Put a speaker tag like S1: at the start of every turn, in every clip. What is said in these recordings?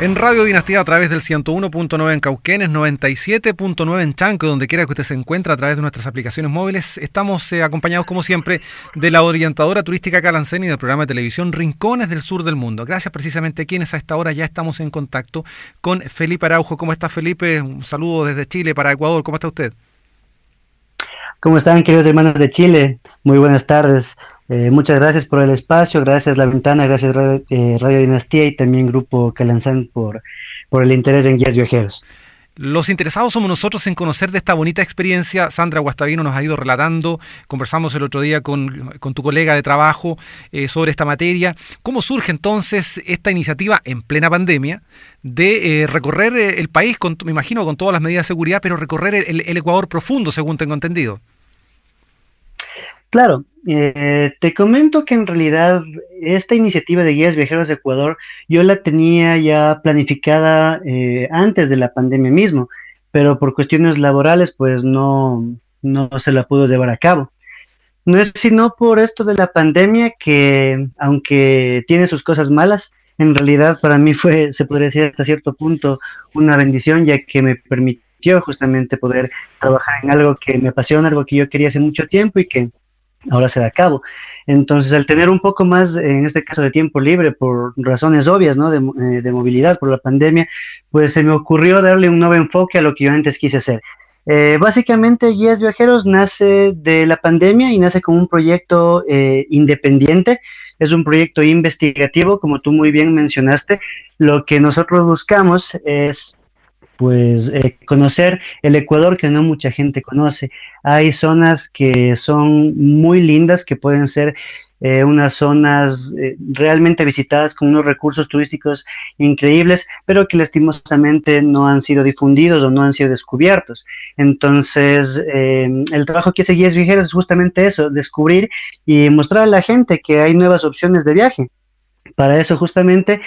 S1: En Radio Dinastía a través del 101.9 en Cauquenes, 97.9 en Chanco, donde quiera que usted se encuentre a través de nuestras aplicaciones móviles. Estamos eh, acompañados, como siempre, de la orientadora turística Calancén y del programa de televisión Rincones del Sur del Mundo. Gracias precisamente a quienes a esta hora ya estamos en contacto con Felipe Araujo. ¿Cómo está Felipe? Un saludo desde Chile para Ecuador. ¿Cómo está usted?
S2: ¿Cómo están, queridos hermanos de Chile? Muy buenas tardes. Eh, muchas gracias por el espacio, gracias La Ventana, gracias Radio, eh, Radio Dinastía y también Grupo Calanzán por, por el interés en guías viajeros.
S1: Los interesados somos nosotros en conocer de esta bonita experiencia. Sandra Guastavino nos ha ido relatando, conversamos el otro día con, con tu colega de trabajo eh, sobre esta materia. ¿Cómo surge entonces esta iniciativa en plena pandemia de recorrer el país, con, me imagino con todas las medidas de seguridad, pero recorrer el Ecuador profundo, según tengo entendido?
S2: Claro, eh, te comento que en realidad esta iniciativa de guías viajeros de Ecuador yo la tenía ya planificada eh, antes de la pandemia mismo, pero por cuestiones laborales pues no, no se la pudo llevar a cabo. No es sino por esto de la pandemia que, aunque tiene sus cosas malas, en realidad para mí fue, se podría decir hasta cierto punto, una bendición, ya que me permitió justamente poder trabajar en algo que me apasiona, algo que yo quería hace mucho tiempo y que ahora se da a cabo. Entonces, al tener un poco más, en este caso, de tiempo libre, por razones obvias, ¿no? De, eh, de movilidad, por la pandemia, pues se me ocurrió darle un nuevo enfoque a lo que yo antes quise hacer. Eh, básicamente, Guías Viajeros nace de la pandemia y nace como un proyecto eh, independiente. Es un proyecto investigativo, como tú muy bien mencionaste. Lo que nosotros buscamos es pues eh, conocer el Ecuador que no mucha gente conoce. Hay zonas que son muy lindas, que pueden ser eh, unas zonas eh, realmente visitadas con unos recursos turísticos increíbles, pero que lastimosamente no han sido difundidos o no han sido descubiertos. Entonces, el trabajo que hace Guías Viajeros es justamente eso, descubrir y mostrar a la gente que hay nuevas opciones de viaje. Para eso justamente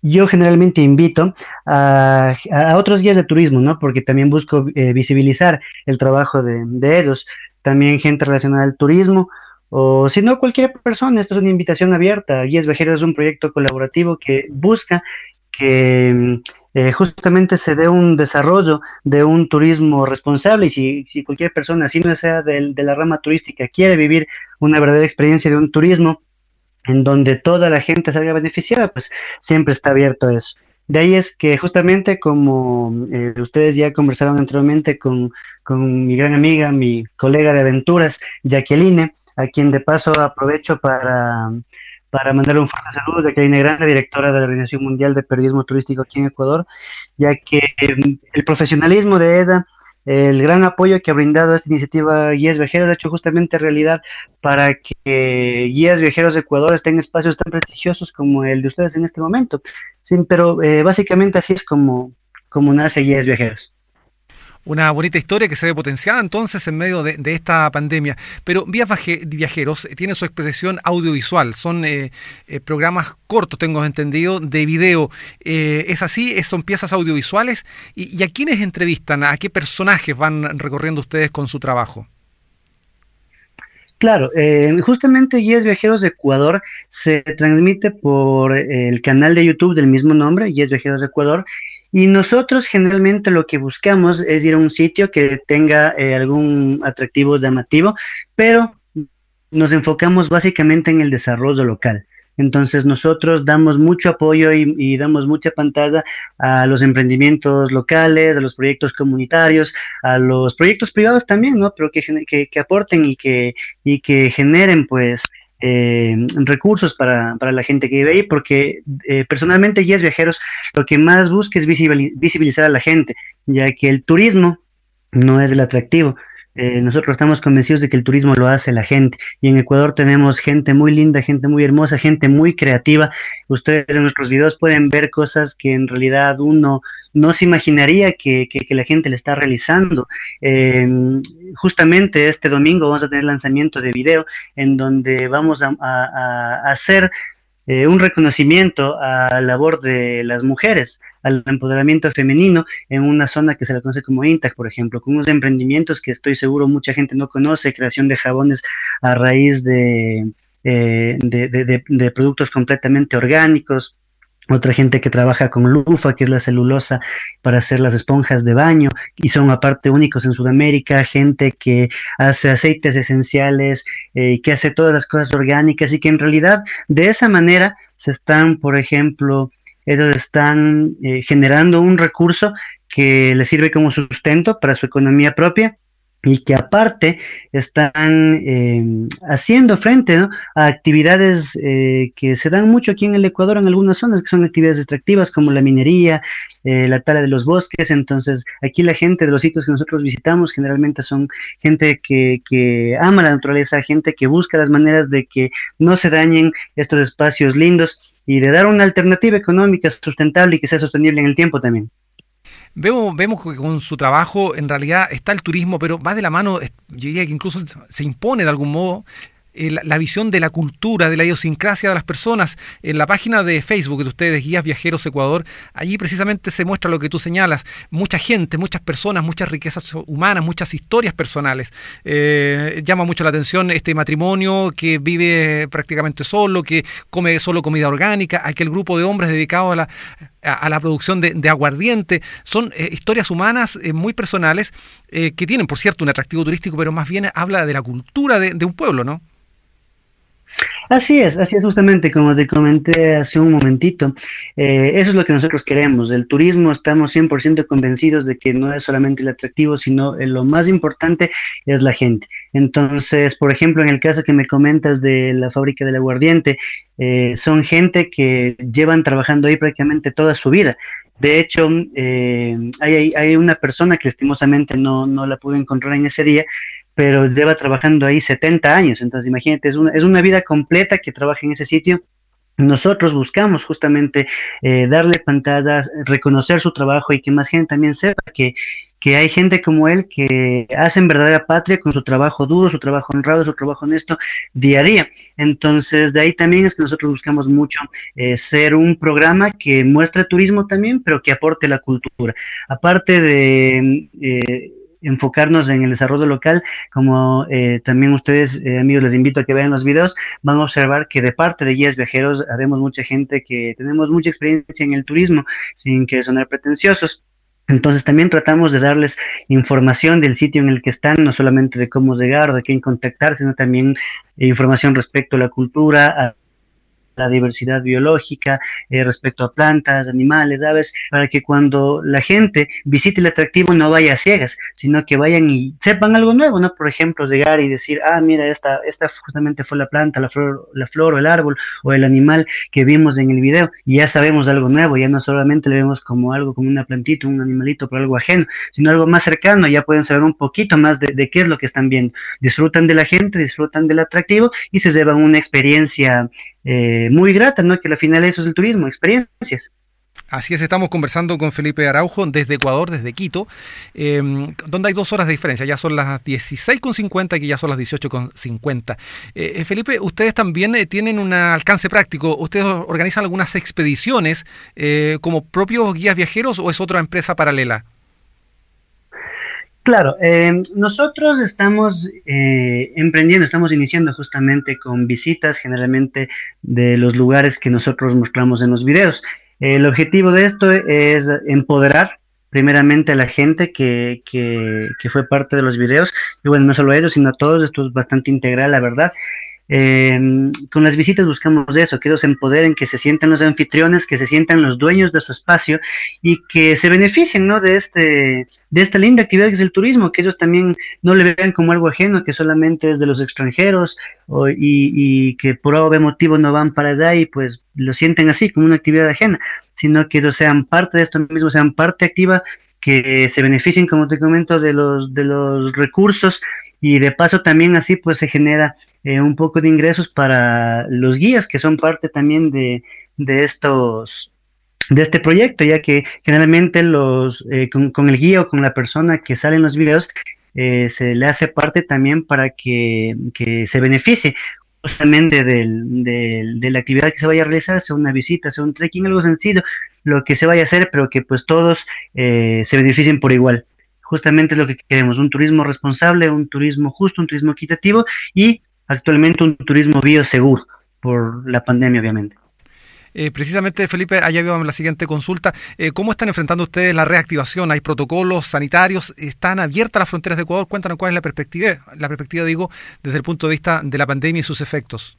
S2: yo generalmente invito a, otros guías de turismo, ¿no? Porque también busco eh, visibilizar el trabajo de, ellos, también gente relacionada al turismo, o si no, cualquier persona. Esto es una invitación abierta. Guías Viajeros es un proyecto colaborativo que busca que eh, justamente se dé un desarrollo de un turismo responsable y si, si cualquier persona, si no sea de la rama turística, quiere vivir una verdadera experiencia de un turismo, en donde toda la gente salga beneficiada, pues siempre está abierto eso. De ahí es que justamente como eh, ustedes ya conversaron anteriormente con, con, mi gran amiga, mi colega de aventuras, Jacqueline, a quien de paso aprovecho para, para mandarle un fuerte saludo, Jacqueline Grande, directora de la Organización Mundial de Periodismo Turístico aquí en Ecuador, ya que eh, el profesionalismo de EDA el gran apoyo que ha brindado esta iniciativa Guías Viajeros, ha hecho justamente realidad para que Guías Viajeros de Ecuador estén en espacios tan prestigiosos como el de ustedes en este momento. Pero eh, básicamente así es como, como nace Guías Viajeros
S1: una bonita historia que se ve potenciada entonces en medio de, esta pandemia. Pero Vías Viajeros tiene su expresión audiovisual, son eh, eh, programas cortos, tengo entendido, de video. Eh, ¿Es así? ¿Son piezas audiovisuales? ¿Y, a quiénes entrevistan? ¿A qué personajes van recorriendo ustedes con su trabajo?
S2: Claro, justamente Guías Viajeros de Ecuador se transmite por el canal de YouTube del mismo nombre, Guías Viajeros de Ecuador, y nosotros generalmente lo que buscamos es ir a un sitio que tenga eh, algún atractivo llamativo, pero nos enfocamos básicamente en el desarrollo local. Entonces nosotros damos mucho apoyo y, damos mucha pantalla a los emprendimientos locales, a los proyectos comunitarios, a los proyectos privados también, ¿no? Pero que, que, que aporten y que, y que generen pues eh, recursos para, para, la gente que vive ahí, porque eh, personalmente Guías Viajeros lo que más busca es visibilizar a la gente, ya que el turismo no es el atractivo, eh, nosotros estamos convencidos de que el turismo lo hace la gente y en Ecuador tenemos gente muy linda, gente muy hermosa, gente muy creativa. Ustedes en nuestros videos pueden ver cosas que en realidad uno no se imaginaría que, la gente le está realizando. Em, justamente este domingo vamos a tener lanzamiento de video en donde vamos a hacer eh, un reconocimiento a la labor de las mujeres, al empoderamiento femenino en una zona que se la conoce como INTAC, por ejemplo, con unos emprendimientos que estoy seguro mucha gente no conoce, creación de jabones a raíz de, eh, de, productos completamente orgánicos, otra gente que trabaja con lufa, que es la celulosa para hacer las esponjas de baño, y son aparte únicos en Sudamérica, gente que hace aceites esenciales, eh, que hace todas las cosas orgánicas y que en realidad de esa manera se están, por ejemplo, ellos están eh, generando un recurso que les sirve como sustento para su economía propia y que aparte están eh, haciendo frente a actividades eh, que se dan mucho aquí en el Ecuador en algunas zonas, que son actividades extractivas como la minería, eh, la tala de los bosques. Entonces, aquí la gente de los sitios que nosotros visitamos generalmente son gente que, que ama la naturaleza, gente que busca las maneras de que no se dañen estos espacios lindos y de dar una alternativa económica sustentable y que sea sostenible en el tiempo también.
S1: Vemos, vemos que con su trabajo en realidad está el turismo, pero va de la mano, yo diría que incluso se impone de algún modo eh, la, visión de la cultura, de la idiosincrasia de las personas. En la página de Facebook de ustedes, Guías Viajeros Ecuador, allí precisamente se muestra lo que tú señalas. Mucha gente, muchas personas, muchas riquezas humanas, muchas historias personales. Eh, llama mucho la atención este matrimonio que vive prácticamente solo, que come solo comida orgánica, aquel grupo de hombres dedicados a la, a, la producción de, aguardiente. Son eh, historias humanas muy personales que tienen, por cierto, un atractivo turístico, pero más bien habla de la cultura de un pueblo, ¿no?
S2: Así es, así es justamente como te comenté hace un momentito. Eh, eso es lo que nosotros queremos. El turismo estamos 100% convencidos de que no es solamente el atractivo, sino lo más importante es la gente. Entonces, por ejemplo, en el caso que me comentas de la fábrica del aguardiente, eh, son gente que llevan trabajando ahí prácticamente toda su vida. De hecho, eh, hay, hay, una persona que lastimosamente no, no la pude encontrar en ese día, pero lleva trabajando ahí 70 años. Entonces, imagínate, es una, es una vida completa que trabaja en ese sitio. Nosotros buscamos justamente eh, darle pantallas, reconocer su trabajo y que más gente también sepa que, que hay gente como él que hacen verdadera patria con su trabajo duro, su trabajo honrado, su trabajo honesto día a día. Entonces, de ahí también es que nosotros buscamos mucho eh, ser un programa que muestre turismo también, pero que aporte la cultura. Aparte de... Eh, enfocarnos en el desarrollo local, como eh, también ustedes, eh, amigos, les invito a que vean los videos, van a observar que de parte de guías viajeros haremos mucha gente que tenemos mucha experiencia en el turismo, sin que sonar pretenciosos. Entonces también tratamos de darles información del sitio en el que están, no solamente de cómo llegar o de quién contactar, sino también información respecto a la cultura, a la diversidad biológica eh, respecto a plantas, animales, aves, para que cuando la gente visite el atractivo no vaya a ciegas, sino que vayan y sepan algo nuevo, ¿no? Por ejemplo, llegar y decir, ah, mira, esta, esta justamente fue la planta, la flor, la flor o el árbol o el animal que vimos en el video y ya sabemos algo nuevo, ya no solamente le vemos como algo, como una plantita, un animalito, por algo ajeno, sino algo más cercano, ya pueden saber un poquito más de, de qué es lo que están viendo. Disfrutan de la gente, disfrutan del atractivo y se llevan una experiencia eh, muy grata, ¿no? Que al final eso es el turismo, experiencias.
S1: Así es, estamos conversando con Felipe Araujo desde Ecuador, desde Quito, em, donde hay dos horas de diferencia. Ya son las 16.50 y ya son las 18.50. Eh, eh, Felipe, ustedes también eh, tienen un alcance práctico. ¿Ustedes organizan algunas expediciones como propios guías viajeros o es otra empresa paralela?
S2: Claro, eh, nosotros estamos eh, emprendiendo, estamos iniciando justamente con visitas generalmente de los lugares que nosotros mostramos en los videos. El objetivo de esto es empoderar primeramente a la gente que, que, que fue parte de los videos, y bueno, no solo ellos, sino a todos, esto es bastante integral, la verdad. Eh, con las visitas buscamos eso, que ellos se empoderen, que se sientan los anfitriones, que se sientan los dueños de su espacio y que se beneficien ¿no? de, este, de esta linda actividad que es el turismo, que ellos también no le vean como algo ajeno, que solamente es de los extranjeros o, y, y, que por algún motivo no van para allá y pues lo sienten así, como una actividad ajena, sino que ellos sean parte de esto mismo, sean parte activa, que se beneficien, como te comento, de los, de los recursos y de paso también así pues se genera eh, un poco de ingresos para los guías que son parte también de, de estos de este proyecto ya que generalmente los eh, con, el guía o con la persona que sale en los videos eh, se le hace parte también para que, que se beneficie justamente del, de la actividad que se vaya a realizar, sea una visita, sea un trekking, algo sencillo, lo que se vaya a hacer, pero que pues todos se beneficien por igual justamente es lo que queremos, un turismo responsable, un turismo justo, un turismo equitativo y actualmente un turismo bioseguro por la pandemia, obviamente.
S1: Eh, precisamente, Felipe, allá vamos la siguiente consulta. Eh, ¿Cómo están enfrentando ustedes la reactivación? ¿Hay protocolos sanitarios? ¿Están abiertas las fronteras de Ecuador? Cuéntanos cuál es la perspectiva, la perspectiva, digo, desde el punto de vista de la pandemia y sus efectos.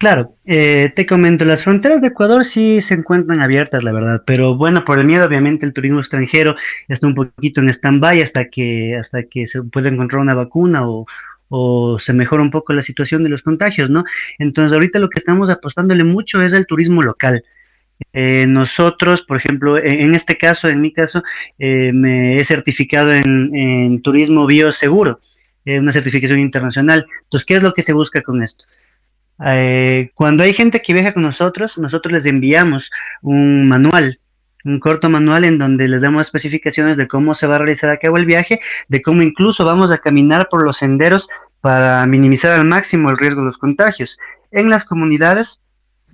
S2: Claro, eh, te comento, las fronteras de Ecuador sí se encuentran abiertas, la verdad, pero bueno, por el miedo, obviamente, el turismo extranjero está un poquito en stand-by hasta que, hasta que se pueda encontrar una vacuna o, se mejora un poco la situación de los contagios, ¿no? Entonces, ahorita lo que estamos apostándole mucho es el turismo local. Eh, nosotros, por ejemplo, en, este caso, en mi caso, eh, me he certificado en, en turismo bioseguro, eh, una certificación internacional. Entonces, ¿qué es lo que se busca con esto? Eh, cuando hay gente que viaja con nosotros, nosotros les enviamos un manual, un corto manual en donde les damos especificaciones de cómo se va a realizar a cabo el viaje, de cómo incluso vamos a caminar por los senderos para minimizar al máximo el riesgo de los contagios. En las comunidades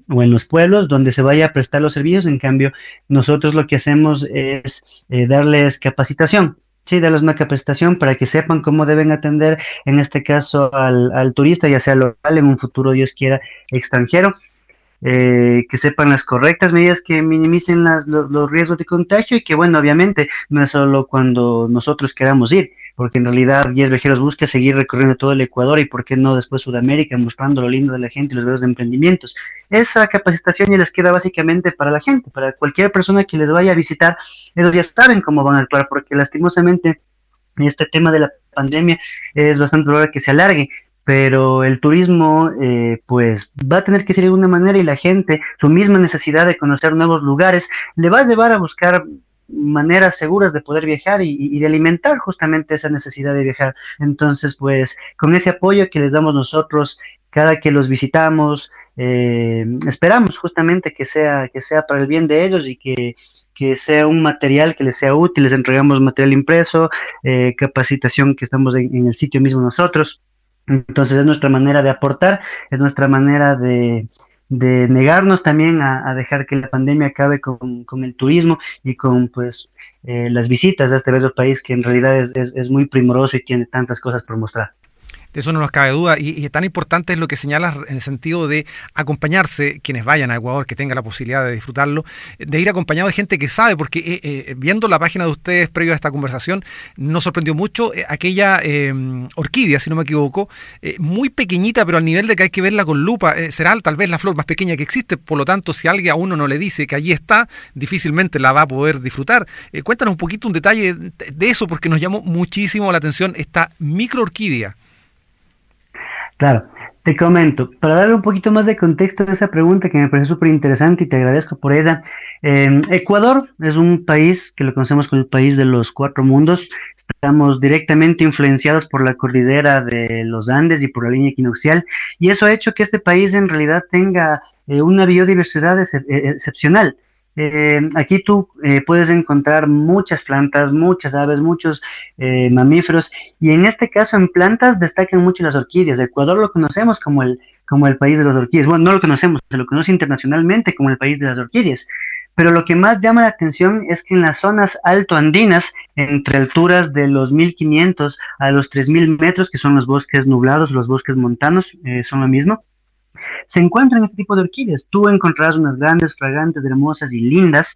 S2: o en los pueblos donde se vaya a prestar los servicios, en cambio, nosotros lo que hacemos es eh, darles capacitación Sí, darles una capacitación para que sepan cómo deben atender, en este caso, al, al turista, ya sea local, en un futuro, Dios quiera, extranjero. Eh, que sepan las correctas medidas que minimicen las, los, los, riesgos de contagio y que, bueno, obviamente no es solo cuando nosotros queramos ir, porque en realidad Guías Viajeros busca seguir recorriendo todo el Ecuador y, por qué no, después Sudamérica, mostrando lo lindo de la gente y los verdes de emprendimientos. Esa capacitación ya les queda básicamente para la gente, para cualquier persona que les vaya a visitar, ellos ya saben cómo van a actuar, porque lastimosamente este tema de la pandemia es bastante probable que se alargue, pero el turismo eh, pues va a tener que ser de alguna manera y la gente, su misma necesidad de conocer nuevos lugares, le va a llevar a buscar maneras seguras de poder viajar y, de alimentar justamente esa necesidad de viajar. Entonces, pues con ese apoyo que les damos nosotros cada que los visitamos, eh, esperamos justamente que sea, que sea para el bien de ellos y que, que sea un material que les sea útil, les entregamos material impreso, eh, capacitación que estamos en, en el sitio mismo nosotros. Entonces es nuestra manera de aportar, es nuestra manera de, de negarnos también a, dejar que la pandemia acabe con, con el turismo y con pues eh, las visitas a este bello país que en realidad es, es muy primoroso y tiene tantas cosas por mostrar
S1: de eso no nos cabe duda. Y, tan importante es lo que señalas en el sentido de acompañarse, quienes vayan a Ecuador, que tengan la posibilidad de disfrutarlo, de ir acompañado de gente que sabe, porque eh, eh, viendo la página de ustedes previo a esta conversación, nos sorprendió mucho eh, aquella eh, orquídea, si no me equivoco, muy pequeñita, pero al nivel de que hay que verla con lupa. será tal vez la flor más pequeña que existe, por lo tanto, si alguien a uno no le dice que allí está, difícilmente la va a poder disfrutar. cuéntanos un poquito un detalle de eso, porque nos llamó muchísimo la atención esta micro orquídea.
S2: Claro, te comento, para darle un poquito más de contexto a esa pregunta que me parece súper interesante y te agradezco por ella. Eh, Ecuador es un país que lo conocemos como el país de los cuatro mundos. Estamos directamente influenciados por la cordillera de los Andes y por la línea equinoccial y eso ha hecho que este país en realidad tenga eh, una biodiversidad ex excepcional. Eh, aquí tú eh, puedes encontrar muchas plantas, muchas aves, muchos eh, mamíferos y en este caso en plantas destacan mucho las orquídeas. Ecuador lo conocemos como el, como el país de las orquídeas. Bueno, no lo conocemos, se lo conoce internacionalmente como el país de las orquídeas. Pero lo que más llama la atención es que en las zonas altoandinas, entre alturas de los 1500 a los 3000 metros, que son los bosques nublados, los bosques montanos, eh, son lo mismo, se encuentran este tipo de orquídeas. Tú encontrarás unas grandes, fragantes, hermosas y lindas,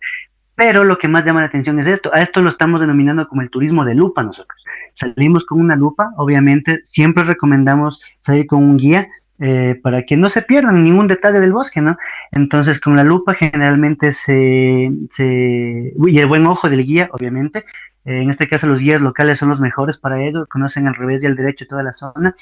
S2: pero lo que más llama la atención es esto. A esto lo estamos denominando como el turismo de lupa nosotros. Salimos con una lupa, obviamente, siempre recomendamos salir con un guía. Eh, para que no se pierdan ningún detalle del bosque, ¿no? Entonces, con la lupa generalmente se, se y el buen ojo del guía, obviamente, eh, en este caso los guías locales son los mejores para ello, conocen al revés y al derecho toda la zona,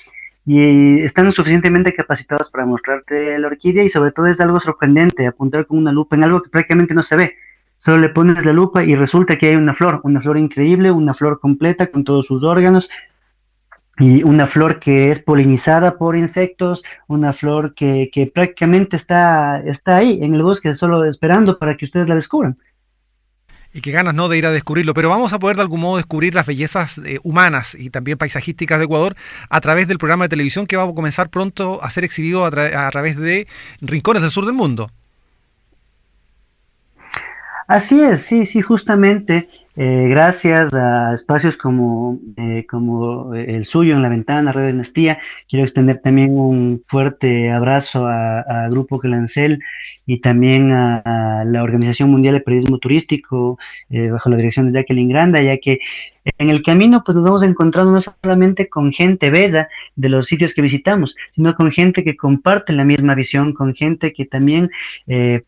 S2: y están suficientemente capacitados para mostrarte la orquídea y sobre todo es algo sorprendente apuntar con una lupa en algo que prácticamente no se ve. Solo le pones la lupa y resulta que hay una flor, una flor increíble, una flor completa con todos sus órganos y una flor que es polinizada por insectos, una flor que, que prácticamente está, está ahí en el bosque solo esperando para que ustedes la descubran
S1: y qué ganas no de ir a descubrirlo, pero vamos a poder de algún modo descubrir las bellezas eh, humanas y también paisajísticas de Ecuador a través del programa de televisión que va a comenzar pronto a ser exhibido a, tra a través de Rincones del Sur del Mundo.
S2: Así es, sí, sí, justamente eh, gracias a espacios como, eh, como el suyo en la ventana, Radio Dinastía, quiero extender también un fuerte abrazo a, Grupo Clancel y también a, la Organización Mundial de Periodismo Turístico, eh, bajo la dirección de Jacqueline Granda, ya que en el camino pues nos vamos encontrando no solamente con gente bella de los sitios que visitamos, sino con gente que comparte la misma visión, con gente que también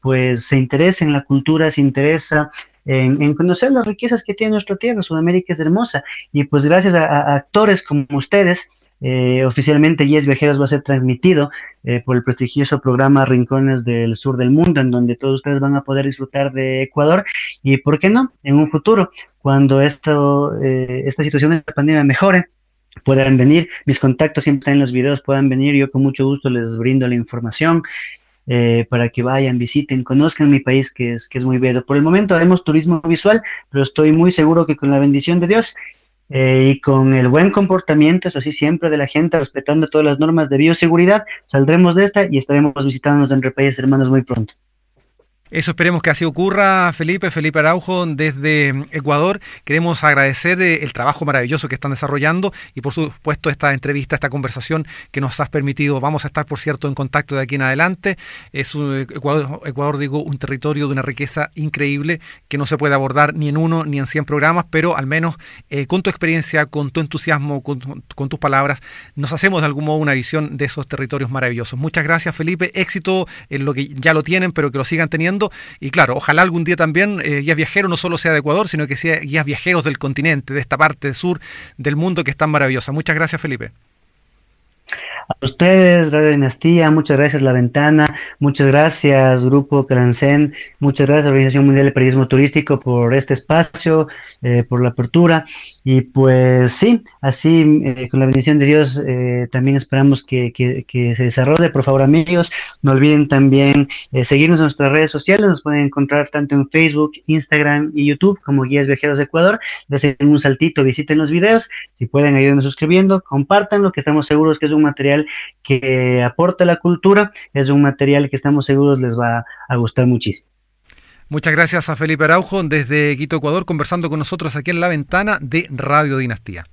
S2: pues se interesa en la cultura, se interesa en, conocer las riquezas que tiene nuestra tierra. Sudamérica es hermosa y pues gracias a, actores como ustedes, eh, oficialmente Yes Viajeros va a ser transmitido eh, por el prestigioso programa Rincones del Sur del Mundo, en donde todos ustedes van a poder disfrutar de Ecuador y, ¿por qué no?, en un futuro, cuando esto, eh, esta situación de la pandemia mejore, puedan venir, mis contactos siempre están en los videos, puedan venir, yo con mucho gusto les brindo la información eh, para que vayan, visiten, conozcan mi país que es, que es muy bello. Por el momento haremos turismo visual, pero estoy muy seguro que con la bendición de Dios eh, y con el buen comportamiento, eso sí, siempre de la gente, respetando todas las normas de bioseguridad, saldremos de esta y estaremos visitándonos entre países hermanos muy pronto.
S1: Eso esperemos que así ocurra, Felipe, Felipe Araujo, desde Ecuador. Queremos agradecer eh, el trabajo maravilloso que están desarrollando y por supuesto esta entrevista, esta conversación que nos has permitido. Vamos a estar, por cierto, en contacto de aquí en adelante. Es un, Ecuador, Ecuador, digo, un territorio de una riqueza increíble que no se puede abordar ni en uno ni en cien programas, pero al menos eh, con tu experiencia, con tu entusiasmo, con, con tus palabras, nos hacemos de algún modo una visión de esos territorios maravillosos. Muchas gracias, Felipe. Éxito en lo que ya lo tienen, pero que lo sigan teniendo y claro, ojalá algún día también eh, guías viajeros no solo sea de Ecuador, sino que sea guías viajeros del continente, de esta parte sur del mundo que es tan maravillosa. Muchas gracias, Felipe.
S2: A ustedes, Radio Dinastía, muchas gracias La Ventana, muchas gracias Grupo Crancén, muchas gracias Organización Mundial de Periodismo Turístico por este espacio, eh, por la apertura. Y pues sí, así eh, con la bendición de Dios eh, también esperamos que, que, se desarrolle. Por favor amigos, no olviden también seguirnos en nuestras redes sociales, nos pueden encontrar tanto en Facebook, Instagram y YouTube como Guías Viajeros de Ecuador. Desde un saltito, visiten los videos, si pueden ayúdenos suscribiendo, compártanlo, que estamos seguros que es un que aporta la cultura, es un material que estamos seguros les va a gustar muchísimo.
S1: Muchas gracias a Felipe Araujo desde Quito, Ecuador, conversando con nosotros aquí en la ventana de Radio Dinastía.